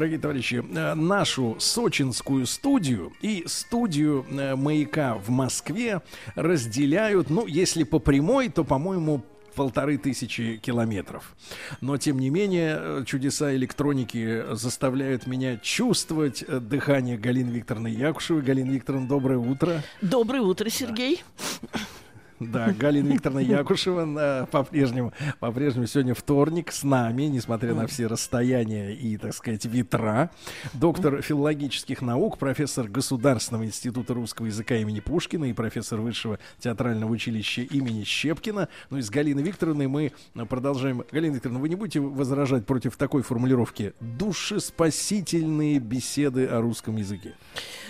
Дорогие товарищи, э, нашу сочинскую студию и студию э, «Маяка» в Москве разделяют, ну, если по прямой, то, по-моему, полторы тысячи километров. Но, тем не менее, э, чудеса электроники заставляют меня чувствовать дыхание Галины Викторовны Якушевой. Галина Викторовна, доброе утро. Доброе утро, Сергей. Да, Галина Викторовна Якушева по-прежнему, по-прежнему сегодня вторник с нами, несмотря на все расстояния и, так сказать, ветра. Доктор филологических наук, профессор Государственного института русского языка имени Пушкина и профессор Высшего театрального училища имени Щепкина. Ну и с Галиной Викторовной мы продолжаем. Галина Викторовна, вы не будете возражать против такой формулировки «душеспасительные беседы о русском языке»?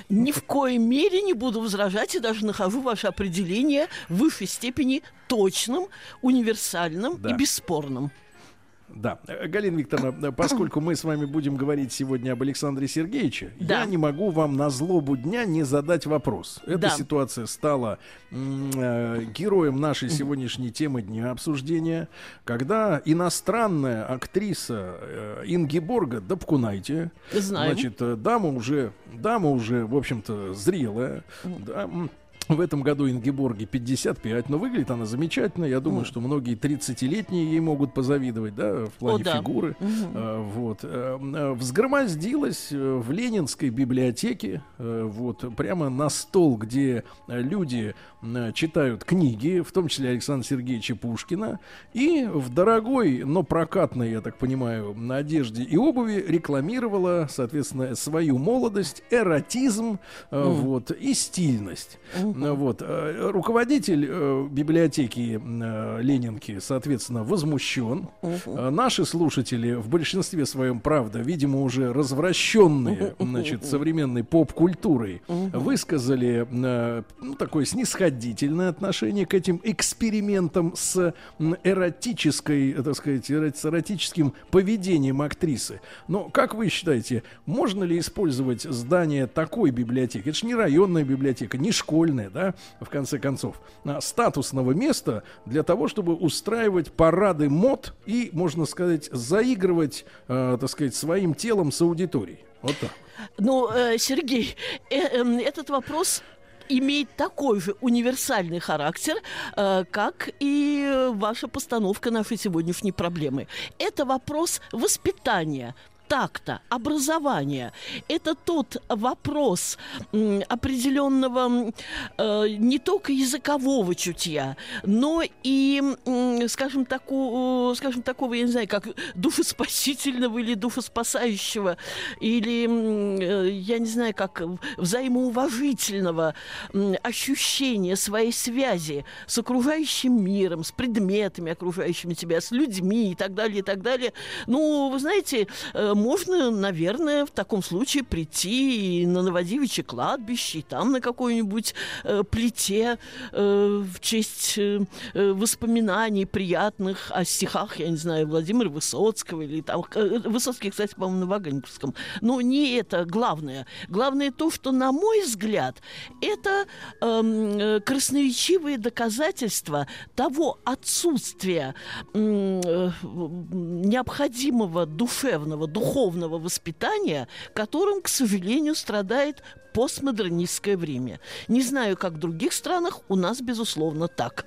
Ни в коей мере не буду возражать и даже нахожу ваше определение в высшей степени точным, универсальным Да. и бесспорным. Да, Галина Викторовна, поскольку мы с вами будем говорить сегодня об Александре Сергеевиче, Да. я не могу вам на злобу дня не задать вопрос. Эта Да. ситуация стала э, героем нашей сегодняшней темы дня обсуждения, когда иностранная актриса э, Ингеборга Дапкунайте, Знаем. значит, э, дама уже, дама уже, в общем-то, зрелая, да, в этом году Ингеборге 55, но выглядит она замечательно. Я думаю, что многие 30-летние ей могут позавидовать, да, в плане О, да. фигуры. Э, вот. Э, э, Взгромоздилась э, в Ленинской библиотеке, э, вот, прямо на стол, где люди читают книги, в том числе Александра Сергеевича Пушкина, и в дорогой, но прокатной, я так понимаю, на одежде и обуви рекламировала, соответственно, свою молодость, эротизм, э, вот, и стильность. Вот. э, Руководитель э, библиотеки э, Ленинки, соответственно, возмущен. Наши слушатели в большинстве своем, правда, видимо, уже развращенные, значит, современной поп-культурой, высказали ну, такое снисходительное отношение к этим экспериментам с эротической, так сказать, с эротическим поведением актрисы. Но как вы считаете, можно ли использовать здание такой библиотеки? Это же не районная библиотека, не школьная, да, в конце концов, а статусного места для того, чтобы устраивать парады мод и, можно сказать, заигрывать, э, так сказать, своим телом с аудиторией. Вот так. Ну, э, Сергей, э, эм, этот вопрос имеет такой же универсальный характер, э, как и э, ваша постановка нашей сегодняшней проблемы. Это вопрос воспитания такта, образования. Это тот вопрос определенного э, не только языкового чутья, но и, м, скажем, таку, скажем, такого, я не знаю, как душеспасительного или душеспасающего, или, э, я не знаю, как взаимоуважительного ощущения своей связи с окружающим миром, с предметами, окружающими тебя, с людьми и так далее, и так далее. Ну, вы знаете, э, можно, наверное, в таком случае прийти на Новодевичье кладбище, и там на какой-нибудь э, плите э, в честь э, э, воспоминаний приятных о стихах, я не знаю, Владимира Высоцкого или там... э, Высоцкий, кстати, по-моему, на Ваганьковском. Но не это главное. Главное то, что, на мой взгляд, это эм, э, красноречивые доказательства того отсутствия э, необходимого душевного, духовного воспитания, которым, к сожалению, страдает постмодернистское время. Не знаю, как в других странах, у нас, безусловно, так.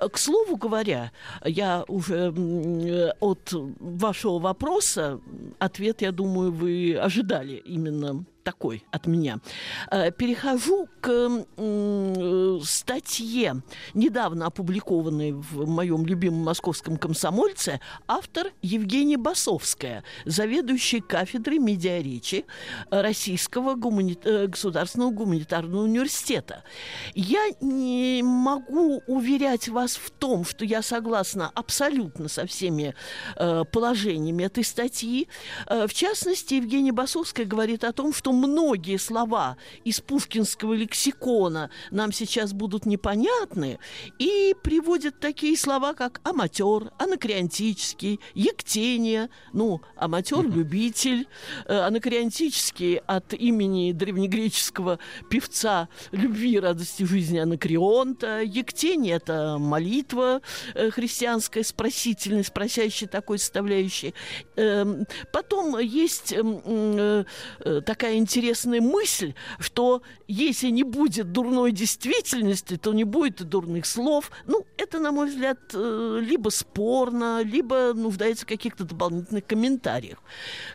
Э, К слову говоря, я уже э, от вашего вопроса, ответ, я думаю, вы ожидали именно такой от меня. Э, Перехожу к э, статье, недавно опубликованной в моем любимом московском комсомольце, автор Евгения Басовская, заведующий кафедрой медиаречи Российского гумани- э, государственного гуманитарного университета. Я не могу уверять вас в том, что я согласна абсолютно со всеми положениями этой статьи. В частности, Евгения Басовская говорит о том, что многие слова из пушкинского лексикона нам сейчас будут непонятны, и приводят такие слова, как аматер, анакреонтический, ектение, ну, аматер-любитель, э, анакреонтический от имени древнегреческого певца любви и радости жизни Анакреонта, ектение – это молитва э, христианская с просительной, с просящей такой составляющей. Эм, потом есть эм, э, такая интересная мысль, что если не будет дурной действительности, то не будет и дурных слов. Ну, это, на мой взгляд, э, либо спорно, либо нуждается в каких-то дополнительных комментариях.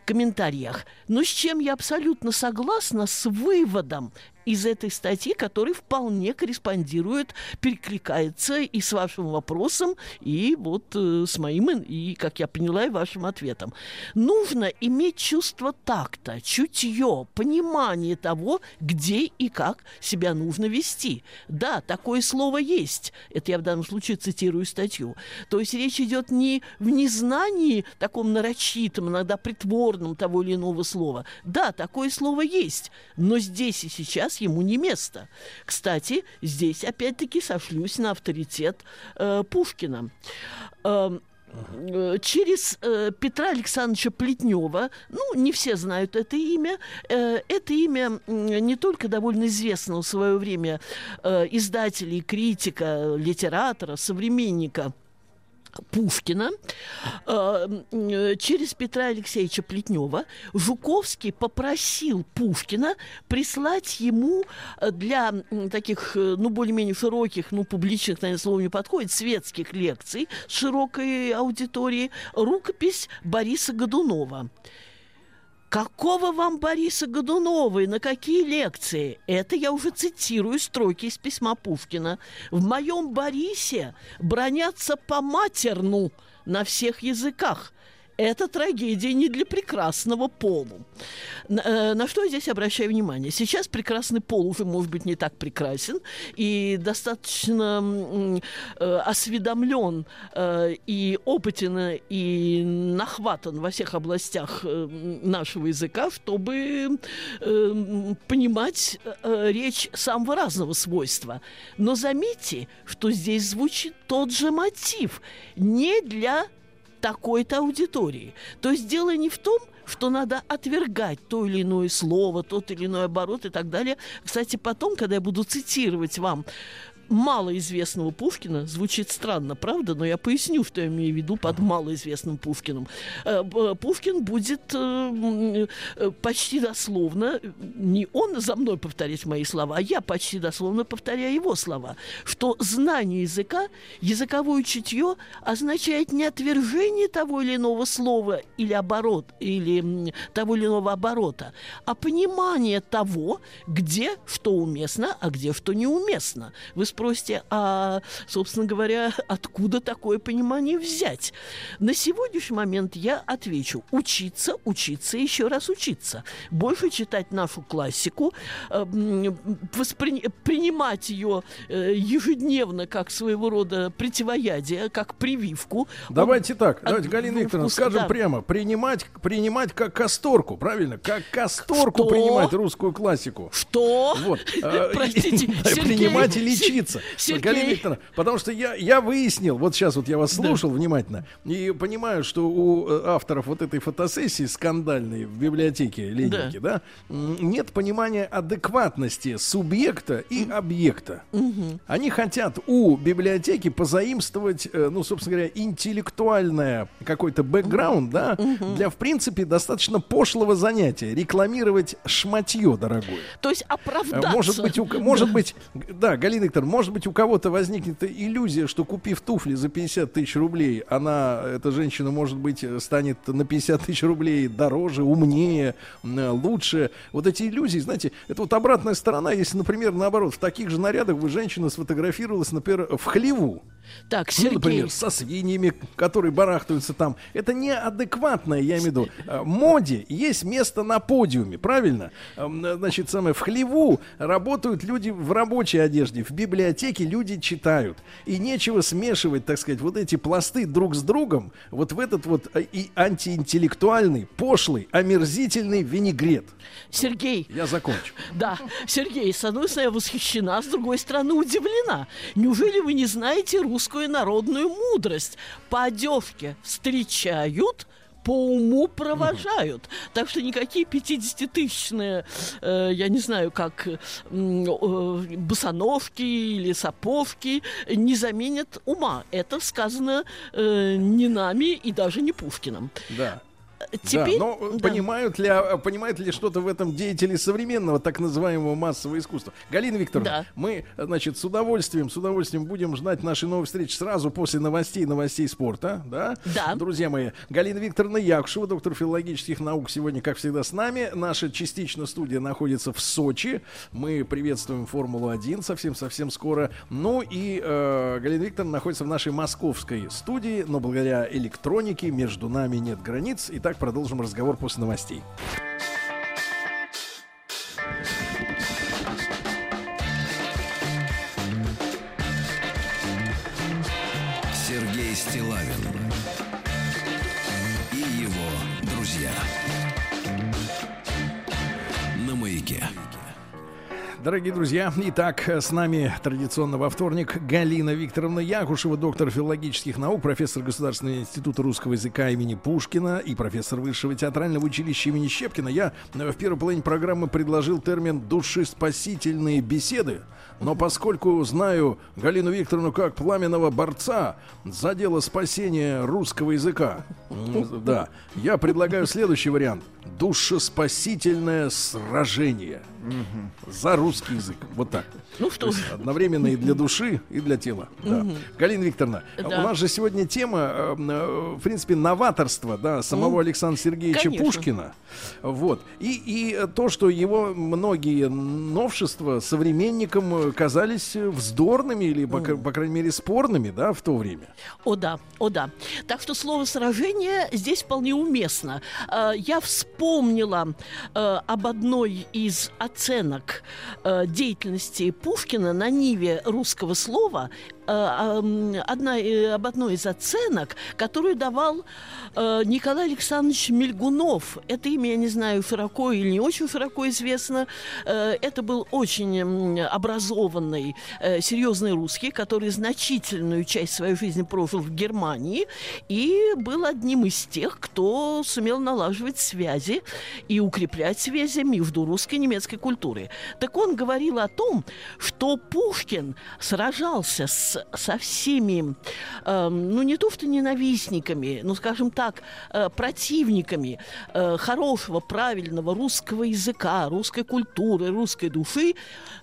комментариях. Но с чем я абсолютно согласна, с выводом из этой статьи, который вполне корреспондирует, перекликается и с вашим вопросом, и вот э, с моим, и, как я поняла, и вашим ответом. Нужно иметь чувство такта, чутье, понимание того, где и как себя нужно вести. Да, такое слово есть. Это я в данном случае цитирую статью. То есть речь идет не в незнании таком нарочитом, иногда притворном того или иного слова. Да, такое слово есть. Но здесь и сейчас ему не место. Кстати, здесь опять-таки сошлюсь на авторитет э, Пушкина. Эм, э, через э, Петра Александровича Плетнева, ну, не все знают это имя, э, это имя не только довольно известного в свое время э, издателя критика, литератора, современника – Пушкина э, через Петра Алексеевича Плетнева Жуковский попросил Пушкина прислать ему э, для таких, э, ну, более-менее широких, ну, публичных, наверное, слово не подходит, светских лекций с широкой аудиторией рукопись Бориса Годунова. Какого вам Бориса Годунова и на какие лекции? Это я уже цитирую строки из письма Пушкина. В моем Борисе бронятся по матерну на всех языках – это трагедия не для прекрасного полу. На, э, на что я здесь обращаю внимание? Сейчас прекрасный пол уже, может быть, не так прекрасен и достаточно э, осведомлен э, и опытен и нахватан во всех областях э, нашего языка, чтобы э, понимать э, речь самого разного свойства. Но заметьте, что здесь звучит тот же мотив. Не для такой-то аудитории. То есть дело не в том, что надо отвергать то или иное слово, тот или иной оборот и так далее. Кстати, потом, когда я буду цитировать вам малоизвестного Пушкина. Звучит странно, правда? Но я поясню, что я имею в виду под малоизвестным Пушкиным. Э, Пушкин будет э, э, почти дословно, не он за мной повторять мои слова, а я почти дословно повторяю его слова, что знание языка, языковое чутье означает не отвержение того или иного слова или оборот, или того или иного оборота, а понимание того, где что уместно, а где что неуместно. Вы спросите, а, собственно говоря, откуда такое понимание взять? На сегодняшний момент я отвечу. Учиться, учиться, еще раз учиться. Больше читать нашу классику, э, воспри... принимать ее э, ежедневно как своего рода противоядие, как прививку. Давайте так, давайте, Галина Викторовна, скажем да. прямо, принимать, принимать как касторку, правильно? Как касторку Что? принимать русскую классику. Что? Вот. Э, Простите, Принимать и лечиться Сергей. Галина Викторовна, потому что я, я выяснил, вот сейчас вот я вас слушал да. внимательно, и понимаю, что у э, авторов вот этой фотосессии скандальной в библиотеке Ленинки, да, да нет понимания адекватности субъекта и объекта. Угу. Они хотят у библиотеки позаимствовать, э, ну, собственно говоря, интеллектуальное какой-то бэкграунд, да, угу. для, в принципе, достаточно пошлого занятия. Рекламировать шматье, дорогое. То есть оправдаться. Может быть, у, может быть, да, Галина Викторовна, может быть, у кого-то возникнет иллюзия, что купив туфли за 50 тысяч рублей, она, эта женщина, может быть, станет на 50 тысяч рублей дороже, умнее, лучше. Вот эти иллюзии, знаете, это вот обратная сторона, если, например, наоборот, в таких же нарядах бы женщина сфотографировалась, например, в хлеву. Так, Ну, Сергей. например, со свиньями, которые барахтаются там. Это неадекватное, я имею в виду. э, Моде есть место на подиуме, правильно? Эм, Значит, самое, в хлеву работают люди в рабочей одежде, в библиотеке люди читают. И нечего смешивать, так сказать, вот эти пласты друг с другом, вот в этот вот э, и антиинтеллектуальный, пошлый, омерзительный винегрет. Сергей, Я закончу. Да, Сергей, с одной стороны, я восхищена, с другой стороны, удивлена. Неужели вы не знаете русскую народную мудрость? По одевке встречают, по уму провожают. Так что никакие 50-тысячные, э, я не знаю, как м, э, босоновки или саповки не заменят ума. Это сказано э, не нами и даже не Пушкиным. Да. Теперь, да, но да. понимают ли, а, понимают ли что-то в этом деятели современного так называемого массового искусства? Галина Викторовна, Да. мы, значит, с удовольствием, с удовольствием будем ждать нашей новой встречи сразу после новостей, новостей спорта, да? Да. Друзья мои, Галина Викторовна Якушева, доктор филологических наук, сегодня, как всегда, с нами. Наша частично студия находится в Сочи. Мы приветствуем Формулу-1 совсем-совсем скоро. Ну и э, Галина Викторовна находится в нашей московской студии, но благодаря электронике между нами нет границ. Итак, продолжим разговор после новостей. Сергей Стилавин и его друзья. На маяке. Дорогие друзья, итак, с нами традиционно во вторник Галина Викторовна Якушева, доктор филологических наук, профессор Государственного института русского языка имени Пушкина и профессор Высшего театрального училища имени Щепкина. Я э, в первой половине программы предложил термин «душеспасительные беседы», но поскольку знаю Галину Викторовну как пламенного борца за дело спасения русского языка, да, я предлагаю следующий вариант. Душеспасительное сражение за русский язык. Вот так. Ну что ж, Одновременно и для души, и для тела. Да. Галина Викторовна, Да. у нас же сегодня тема, э, э, в принципе, новаторства, да, самого Александра Сергеевича Конечно. Пушкина. Вот. И, и э, то, что его многие новшества современникам э, казались э, вздорными или, по, по крайней мере, спорными, да, в то время. О да, о да. Так что слово сражение здесь вполне уместно. Э, Я вспомнила э, об одной из оценок э, деятельности Пушкина на ниве русского слова. Э, Одна, э, об одной из оценок, которую давал э, Николай Александрович Мельгунов. Это имя, я не знаю, широко или не очень широко известно. Это был очень образованный, серьезный русский, который значительную часть своей жизни прожил в Германии и был одним из тех, кто сумел налаживать связи и укреплять связи между русской и немецкой культурой. Так он говорил о том, что Пушкин сражался с, со всеми, эм, ну не то что ненавистниками, ну скажем так, э, противниками э, хорошего, правильного русского языка, русской культуры, русской души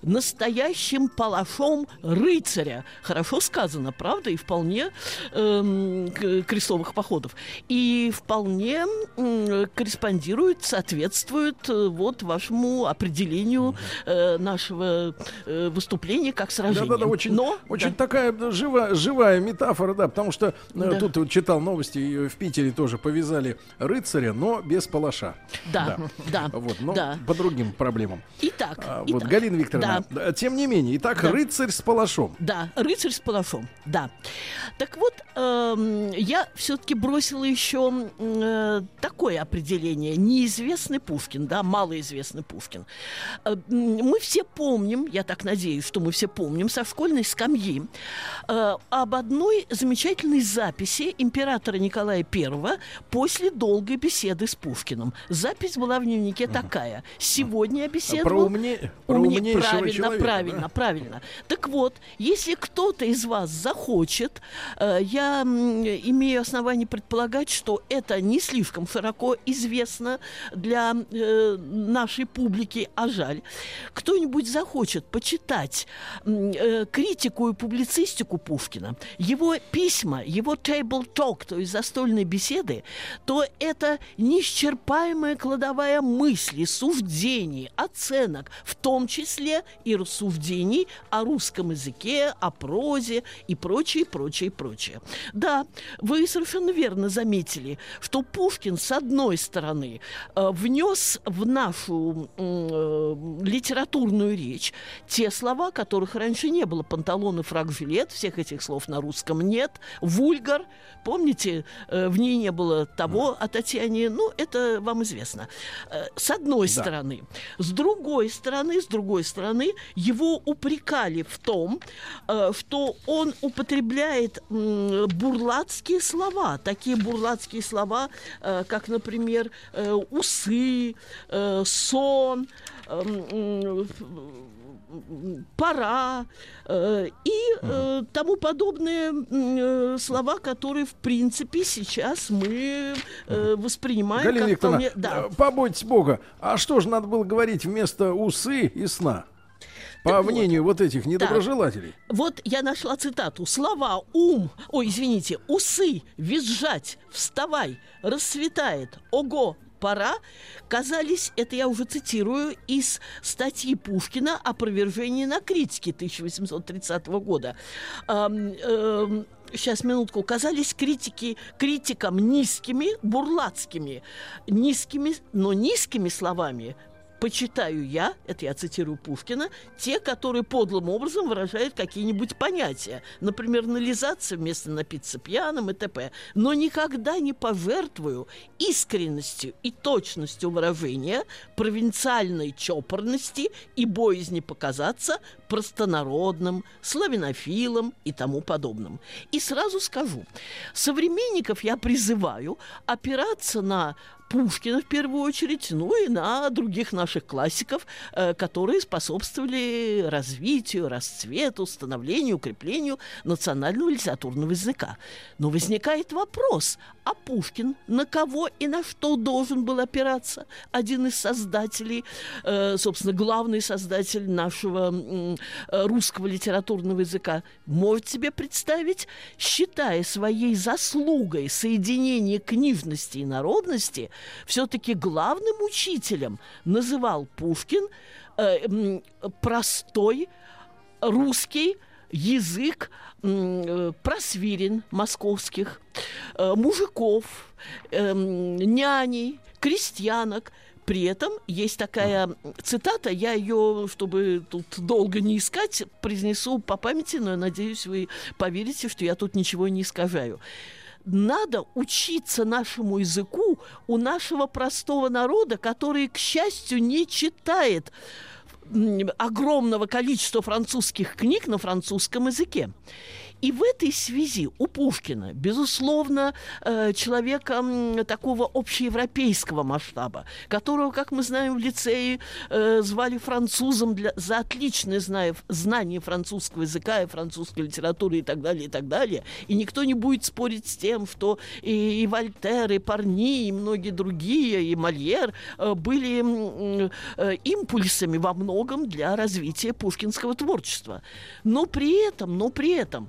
настоящим палашом рыцаря. Хорошо сказано, правда? И вполне к- крестовых походов. И вполне м, корреспондирует, соответствует э, вот вашему определению э, нашего э, выступления как сражения. Да-да-да, очень, Но, очень да. такая да, живая, живая метафора, да, потому что э, Да. тут вот читал новости, в Питере тоже повязали рыцаря, но без палаша. Да, да, Вот, но да. по другим проблемам. Итак, А, вот, итак, Галина Викторовна, да. да, тем не менее, итак, Да. рыцарь с палашом. Да, рыцарь с палашом, да. Так вот, эм, я все-таки бросила еще э, такое определение. Неизвестный Пушкин, да, малоизвестный Пушкин. Э, мы все помним, я так надеюсь, что мы все помним, со школьной скамьи э, об одной замечательной записи императора Николая I после долгой беседы с Пушкиным. Запись была в дневнике такая. Сегодня я беседовал... Про, умне... про Умне- умнейшего правильно, человека. правильно, да? правильно. Так вот, если кто-то из вас захочет, э, я имею основание предполагать, что это не слишком широко известно для э, нашей публики, а жаль. Кто-нибудь захочет почитать э, критику и публицистику Пушкина, его письма, его table talk, то есть застольные беседы, то это неисчерпаемая кладовая мысли, суждений, оценок, в том числе и рассуждений о русском языке, о прозе и прочее, прочее, прочее. Да, вы совершенно верно заметили, что Пушкин, с одной стороны, э, внес в нашу э, литературную речь те слова, которых раньше не было. Панталон и фраг жилет, всех этих слов на русском нет. Вульгар, помните, э, в ней не было того о Татьяне, ну, это вам известно. С одной да. стороны. С другой стороны, с другой стороны, его упрекали в том, что он употребляет бурлацкие слова. Такие бурлацкие слова, э, как, например, э, усы, э, сон, пора э, и э, тому подобные э, слова, которые в принципе сейчас мы э, воспринимаем Галина как Викторовна, вполне... Да. побойтесь Бога, а что же надо было говорить вместо усы и сна? По так мнению вот, вот этих недоброжелателей. Да. Вот я нашла цитату. Слова ум, ой, извините, усы, визжать, вставай, расцветает, ого, пора, казались, это я уже цитирую, из статьи Пушкина «Опровержение на критике» 1830 года. Эм, эм, сейчас минутку, казались критики, критикам низкими, бурлацкими, низкими, но низкими словами почитаю я, это я цитирую Пушкина, те, которые подлым образом выражают какие-нибудь понятия. Например, нализаться вместо напиться пьяным и т.п. Но никогда не пожертвую искренностью и точностью выражения, провинциальной чопорности и боязни показаться простонародным, славянофилом и тому подобным. И сразу скажу, современников я призываю опираться на Пушкина в первую очередь, ну и на других наших классиков, э, которые способствовали развитию, расцвету, становлению, укреплению национального литературного языка. Но возникает вопрос, а Пушкин на кого и на что должен был опираться? Один из создателей, э, собственно, главный создатель нашего э, русского литературного языка, может себе представить, считая своей заслугой соединение книжности и народности, все-таки главным учителем называл Пушкин э, простой русский язык э, просвирен московских, э, мужиков, э, няней, крестьянок. При этом есть такая цитата, я ее, чтобы тут долго не искать, произнесу по памяти, но я надеюсь, вы поверите, что я тут ничего не искажаю надо учиться нашему языку у нашего простого народа, который, к счастью, не читает огромного количества французских книг на французском языке. И в этой связи у Пушкина, безусловно, э, человека такого общеевропейского масштаба, которого, как мы знаем, в лицее э, звали французом для, за отличное знание, французского языка и французской литературы и так далее, и так далее. И никто не будет спорить с тем, что и, и Вольтер, и Парни, и многие другие, и Мольер э, были импульсами во многом для развития пушкинского творчества. Но при этом, но при этом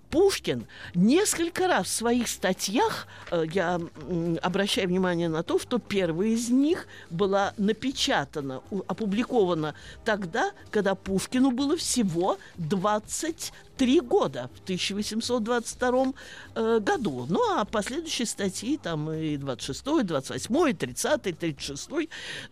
Пушкин несколько раз в своих статьях, э, я обращаю внимание на то, что первая из них была напечатана, опубликована тогда, когда Пушкину было всего 20 три года в 1822 э, году. Ну, а последующие статьи, там и 26, и 28, и 30, и 36.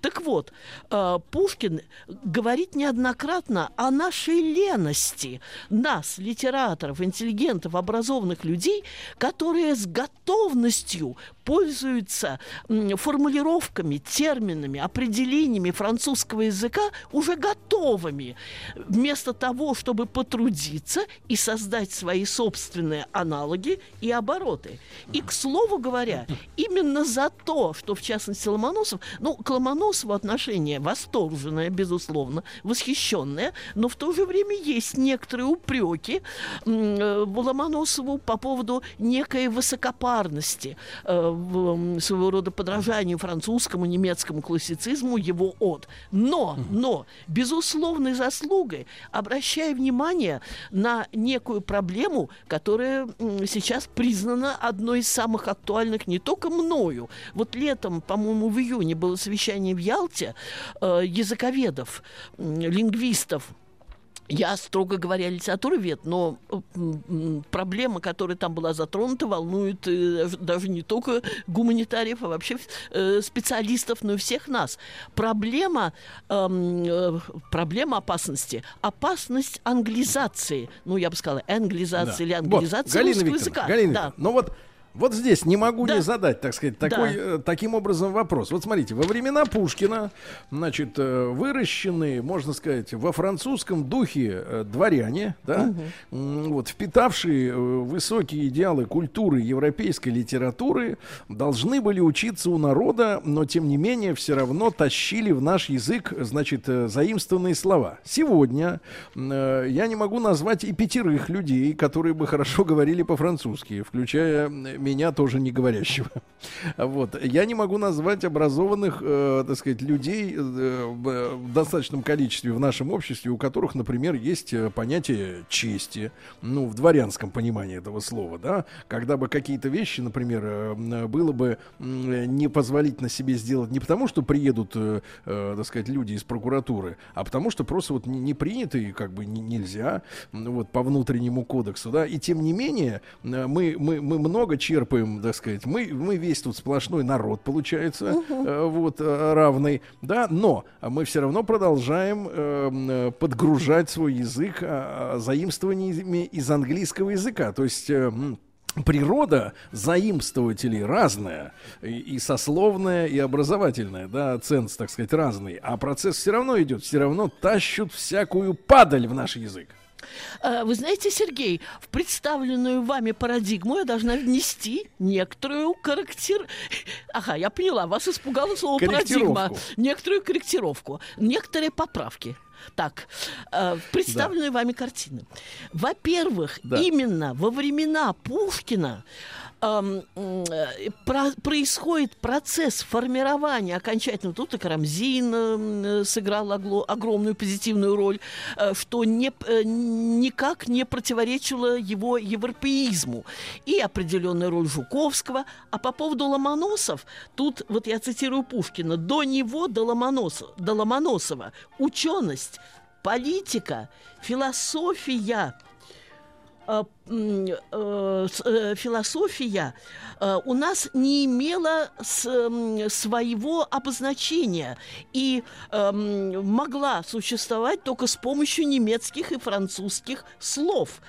Так вот, э, Пушкин говорит неоднократно о нашей лености, нас, литераторов, интеллигентов, образованных людей, которые с готовностью пользуются формулировками, терминами, определениями французского языка уже готовыми, вместо того, чтобы потрудиться и создать свои собственные аналоги и обороты. И, к слову говоря, именно за то, что, в частности, Ломоносов, ну, к Ломоносову отношение восторженное, безусловно, восхищенное, но в то же время есть некоторые упреки э, Ломоносову по поводу некой высокопарности, э, своего рода подражанию французскому, немецкому классицизму его от. Но, но, безусловной заслугой, обращая внимание на некую проблему, которая сейчас признана одной из самых актуальных не только мною. Вот летом, по-моему, в июне было совещание в Ялте э, языковедов, лингвистов, я, строго говоря, литературовед, но проблема, которая там была затронута, волнует э, даже не только гуманитариев, а вообще э, специалистов, но и всех нас. Проблема, эм, э, проблема опасности. Опасность англизации. Ну, я бы сказала, англизации да. или англизации вот, Галина языка. Галина да. ну вот вот здесь не могу да. не задать, так сказать, такой, да. э, таким образом вопрос. Вот смотрите, во времена Пушкина, значит, э, выращенные, можно сказать, во французском духе э, дворяне, да, угу. вот, впитавшие высокие идеалы культуры европейской литературы, должны были учиться у народа, но тем не менее все равно тащили в наш язык, значит, заимствованные слова. Сегодня я не могу назвать и пятерых людей, которые бы хорошо говорили по-французски, включая меня тоже не говорящего. Вот. Я не могу назвать образованных, э, так сказать, людей э, в достаточном количестве в нашем обществе, у которых, например, есть э, понятие чести, ну, в дворянском понимании этого слова, да, когда бы какие-то вещи, например, э, было бы э, непозволительно себе сделать не потому, что приедут, э, э, так сказать, люди из прокуратуры, а потому что просто вот не, не принято и как бы не, нельзя, вот, по внутреннему кодексу, да, и тем не менее э, мы, мы, мы много черпаем, так сказать. Мы, мы весь тут сплошной народ, получается, угу. вот, э, равный, да, но мы все равно продолжаем э, подгружать свой язык э, заимствованиями из английского языка. То есть... Э, природа заимствователей разная, и, и сословная, и образовательная, да, ценз, так сказать, разный, а процесс все равно идет, все равно тащут всякую падаль в наш язык. Э, вы знаете, Сергей, в представленную вами парадигму я должна внести некоторую корректир... Ага, я поняла, вас испугало слово парадигма. Некоторую корректировку, некоторые поправки. Так, э, представленные да. вами картины. Во-первых, да. именно во времена Пушкина э, про, происходит процесс формирования окончательно. Тут и Карамзин э, сыграл огло, огромную позитивную роль, э, что не, э, никак не противоречило его европеизму. И определенная роль Жуковского. А по поводу Ломоносов, тут, вот я цитирую Пушкина, до него, до Ломоносова, до Ломоносова ученость, политика, философия – Э, э, э, философия у нас не имела своего обозначения и могла существовать только с помощью немецких и французских слов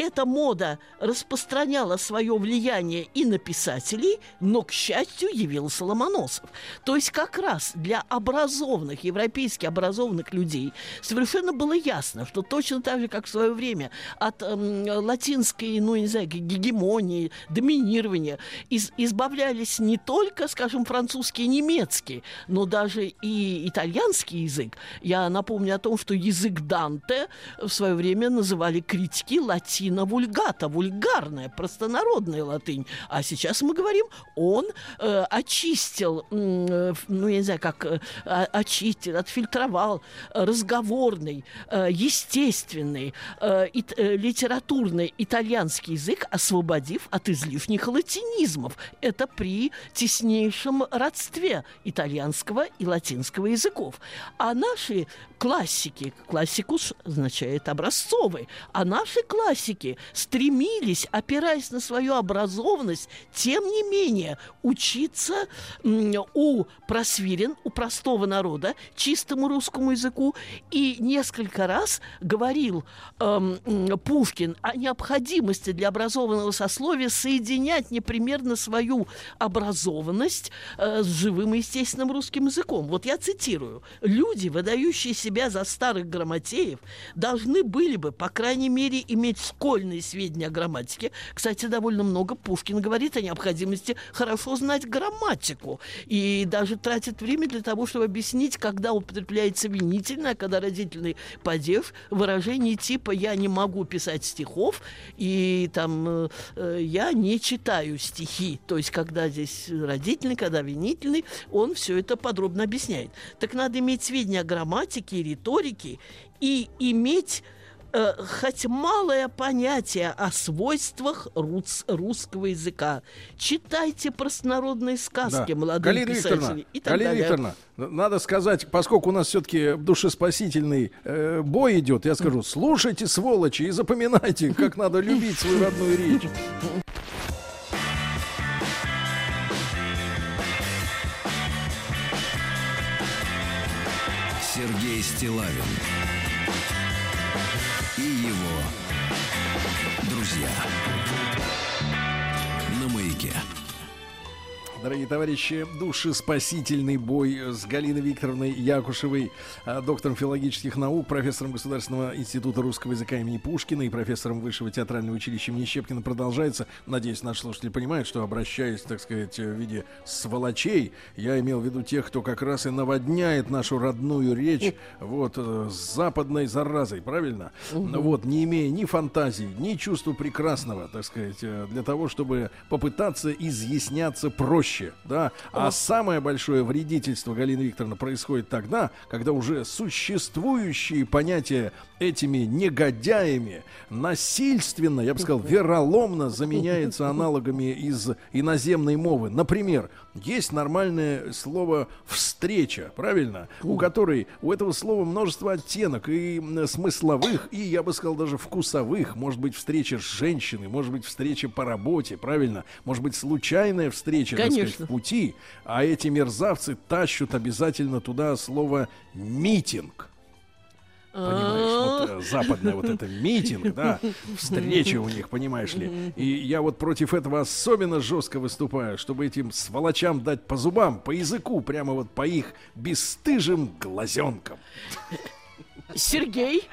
эта мода распространяла свое влияние и на писателей, но, к счастью, явился Ломоносов. То есть как раз для образованных, европейски образованных людей совершенно было ясно, что точно так же, как в свое время от эм, латинской, ну, не знаю, гегемонии, доминирования из, избавлялись не только, скажем, французский и немецкий, но даже и итальянский язык. Я напомню о том, что язык Данте в свое время называли критики латин латина вульгата, вульгарная, простонародная латынь. А сейчас мы говорим, он э, очистил, э, ну, я не знаю, как э, очистил, отфильтровал разговорный, э, естественный, э, и, э, литературный итальянский язык, освободив от излишних латинизмов. Это при теснейшем родстве итальянского и латинского языков. А наши классики, классикус означает образцовый, а наши классики грамматики стремились, опираясь на свою образованность, тем не менее учиться у просвирен, у простого народа, чистому русскому языку. И несколько раз говорил эм, Пушкин о необходимости для образованного сословия соединять непримерно свою образованность э, с живым и естественным русским языком. Вот я цитирую. «Люди, выдающие себя за старых грамотеев, должны были бы, по крайней мере, иметь школьные сведения о грамматике. Кстати, довольно много Пушкин говорит о необходимости хорошо знать грамматику и даже тратит время для того, чтобы объяснить, когда употребляется винительное, когда родительный падеж, выражение типа «я не могу писать стихов» и там э, э, «я не читаю стихи». То есть, когда здесь родительный, когда винительный, он все это подробно объясняет. Так надо иметь сведения о грамматике риторике и иметь э, хоть малое понятие о свойствах рус, русского языка. Читайте простонародные сказки, да. молодые Галина писатели Викторовна, и так Галина далее. Викторовна, надо сказать, поскольку у нас все-таки душеспасительный э, бой идет, я скажу, слушайте, сволочи, и запоминайте, как надо любить свою родную речь. Сергей Стилавин Дорогие товарищи, душеспасительный бой с Галиной Викторовной Якушевой, а, доктором филологических наук, профессором Государственного института русского языка имени Пушкина и профессором Высшего театрального училища имени Щепкина продолжается. Надеюсь, наши слушатели понимают, что обращаясь, так сказать, в виде сволочей, я имел в виду тех, кто как раз и наводняет нашу родную речь вот э, с западной заразой, правильно? Вот, не имея ни фантазии, ни чувства прекрасного, так сказать, э, для того, чтобы попытаться изъясняться проще, да. А самое большое вредительство, Галина Викторовна, происходит тогда, когда уже существующие понятия этими негодяями насильственно, я бы сказал, вероломно заменяется аналогами из иноземной мовы. Например, есть нормальное слово «встреча», правильно? У которой, у этого слова множество оттенок и смысловых, и, я бы сказал, даже вкусовых. Может быть, встреча с женщиной, может быть, встреча по работе, правильно? Может быть, случайная встреча, так сказать, Конечно. в пути. А эти мерзавцы тащут обязательно туда слово «митинг». Понимаешь, вот э, западная вот это митинг, да, встреча у них, понимаешь ли. И я вот против этого особенно жестко выступаю, чтобы этим сволочам дать по зубам, по языку, прямо вот по их бесстыжим глазенкам. Сергей,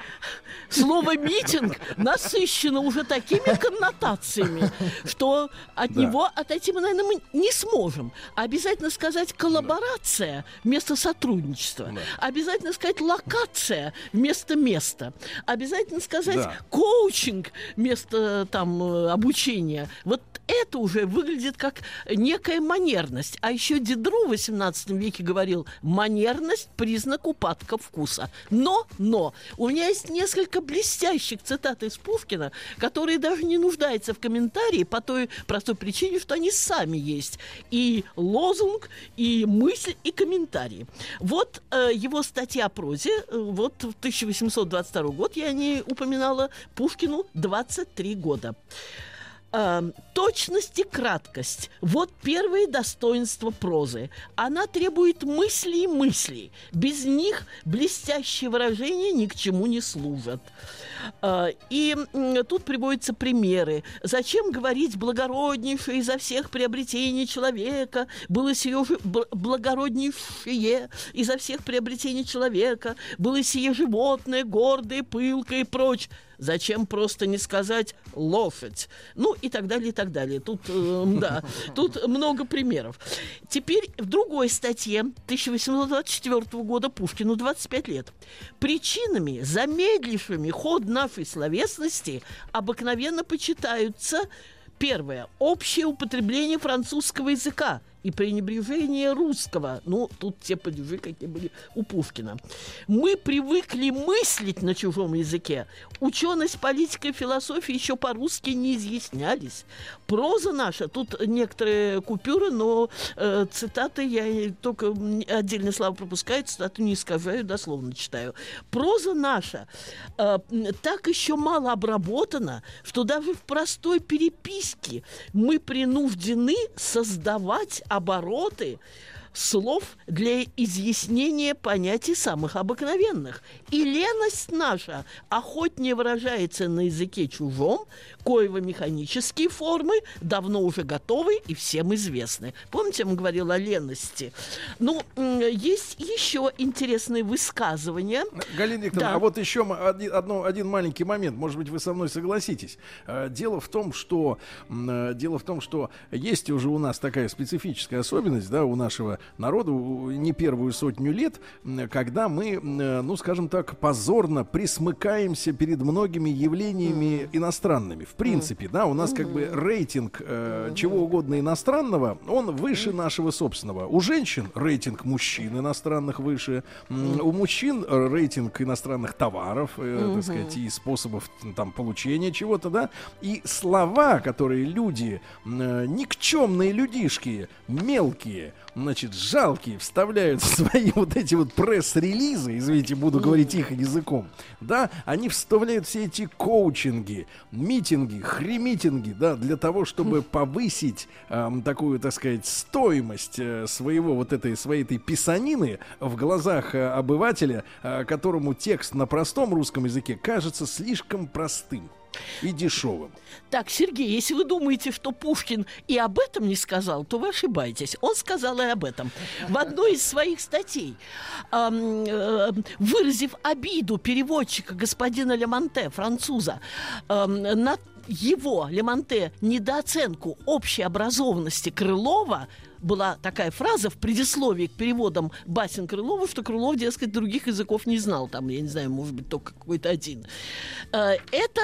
слово «митинг» насыщено уже такими коннотациями, что от Да. него отойти мы, наверное, мы не сможем. Обязательно сказать «коллаборация» вместо сотрудничества. Обязательно сказать «локация» вместо места. Обязательно сказать Да. «коучинг» вместо там э, обучения. Вот это уже выглядит как некая манерность. А еще Дидро в 18 веке говорил, манерность – признак упадка вкуса. Но, но, у меня есть несколько блестящих цитат из Пушкина, которые даже не нуждаются в комментарии по той простой причине, что они сами есть. И лозунг, и мысль, и комментарий. Вот э, его статья о прозе, э, вот в 1822 год, я о ней упоминала, Пушкину 23 года. Эм, точность и краткость. Вот первые достоинства прозы. Она требует мыслей и мыслей. Без них блестящие выражения ни к чему не служат. Э, И м, тут приводятся примеры. Зачем говорить благороднейшее изо всех приобретений человека было сие благороднейшее изо всех приобретений человека было сие животное гордое, пылкое и прочь. Зачем просто не сказать лошадь? Ну и так далее, и так далее. Тут, э, да, тут много примеров. Теперь в другой статье 1824 года Пушкину 25 лет. Причинами, замедлившими ход нашей словесности, обыкновенно почитаются Первое. Общее употребление французского языка. И пренебрежение русского. Ну, тут те падежи, какие были у Пушкина. Мы привыкли мыслить на чужом языке. Ученость, политика философия еще по-русски не изъяснялись. Проза наша, тут некоторые купюры, но э, цитаты я только отдельные слова пропускаю, цитату не искажаю, дословно читаю. Проза наша э, так еще мало обработана, что даже в простой переписке мы принуждены создавать обороты, слов для изъяснения понятий самых обыкновенных. И леность наша охотнее выражается на языке чужом, коего механические формы давно уже готовы и всем известны. Помните, я вам говорила о лености? Ну, есть еще интересные высказывания. Галина Викторовна, да. а вот еще один, одно, один маленький момент, может быть, вы со мной согласитесь. Э, дело в том, что э, дело в том, что есть уже у нас такая специфическая особенность, да, у нашего народу не первую сотню лет, когда мы, э, ну, скажем так, позорно присмыкаемся перед многими явлениями mm. иностранными. В принципе, mm. да, у нас как бы рейтинг э, чего угодно иностранного, он выше mm. нашего собственного. У женщин рейтинг мужчин иностранных выше, mm. у мужчин рейтинг иностранных товаров, э, mm-hmm. так сказать, и способов там получения чего-то, да, и слова, которые люди, э, никчемные людишки, мелкие, значит, жалкие, вставляют свои вот эти вот пресс-релизы, извините, буду говорить их языком, да, они вставляют все эти коучинги, митинги, хремитинги, да, для того, чтобы повысить э, такую, так сказать, стоимость э, своего вот этой, своей этой писанины в глазах э, обывателя, э, которому текст на простом русском языке кажется слишком простым и дешевым. Так, Сергей, если вы думаете, что Пушкин и об этом не сказал, то вы ошибаетесь. Он сказал и об этом. В одной из своих статей, э, выразив обиду переводчика господина Лемонте, француза, на его, Лемонте, недооценку общей образованности Крылова, была такая фраза в предисловии к переводам басен Крылова, что Крылов, дескать, других языков не знал. Там, я не знаю, может быть, только какой-то один. Э, это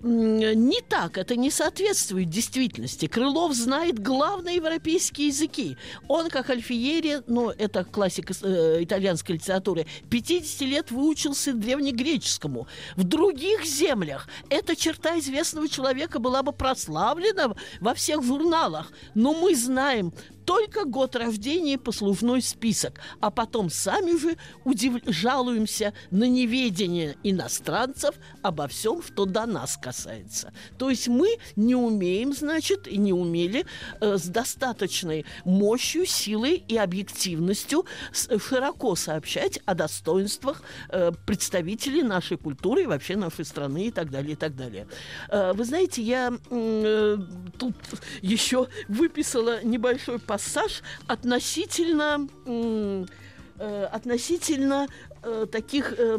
не так, это не соответствует действительности. Крылов знает главные европейские языки. Он, как Альфиери, ну, это классика э, итальянской литературы, 50 лет выучился древнегреческому. В других землях эта черта известного человека была бы прославлена во всех журналах. Но мы знаем только год рождения послужной список, а потом сами же удив... жалуемся на неведение иностранцев обо всем, что до нас касается. То есть мы не умеем, значит, и не умели э, с достаточной мощью, силой и объективностью широко сообщать о достоинствах э, представителей нашей культуры и вообще нашей страны и так далее, и так далее. Э, вы знаете, я э, тут еще выписала небольшой пассаж пассаж относительно э, относительно э, таких э,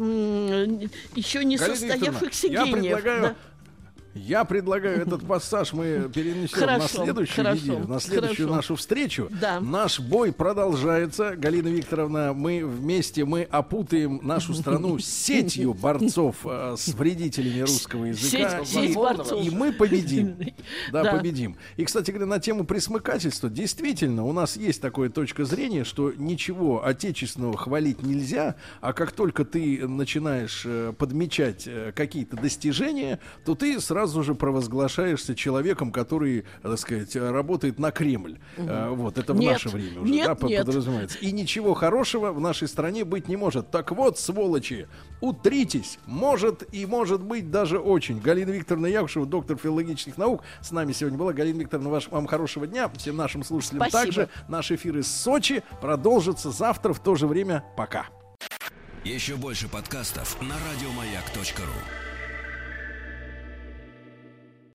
еще не Галина состоявшихся я гениев. Предлагаю да? Я предлагаю этот пассаж мы перенесем хорошо, на следующую хорошо, неделю, на следующую хорошо. нашу встречу. Да. Наш бой продолжается. Галина Викторовна, мы вместе мы опутаем нашу страну сетью борцов э, с вредителями русского языка. Сеть, сеть борцов. и мы победим. Да, да, победим. И, кстати говоря, на тему присмыкательства, действительно, у нас есть такая точка зрения, что ничего отечественного хвалить нельзя, а как только ты начинаешь э, подмечать э, какие-то достижения, то ты сразу сразу же провозглашаешься человеком, который, так сказать, работает на Кремль. Угу. А, вот, это в нет, наше время уже, нет, да, нет. подразумевается. И ничего хорошего в нашей стране быть не может. Так вот, сволочи, утритесь. Может и может быть даже очень. Галина Викторовна Якушева, доктор филологических наук, с нами сегодня была. Галина Викторовна, ваш, вам хорошего дня. Всем нашим слушателям Спасибо. также. Наш эфир из Сочи продолжится завтра в то же время. Пока. Еще больше подкастов на радиомаяк.ру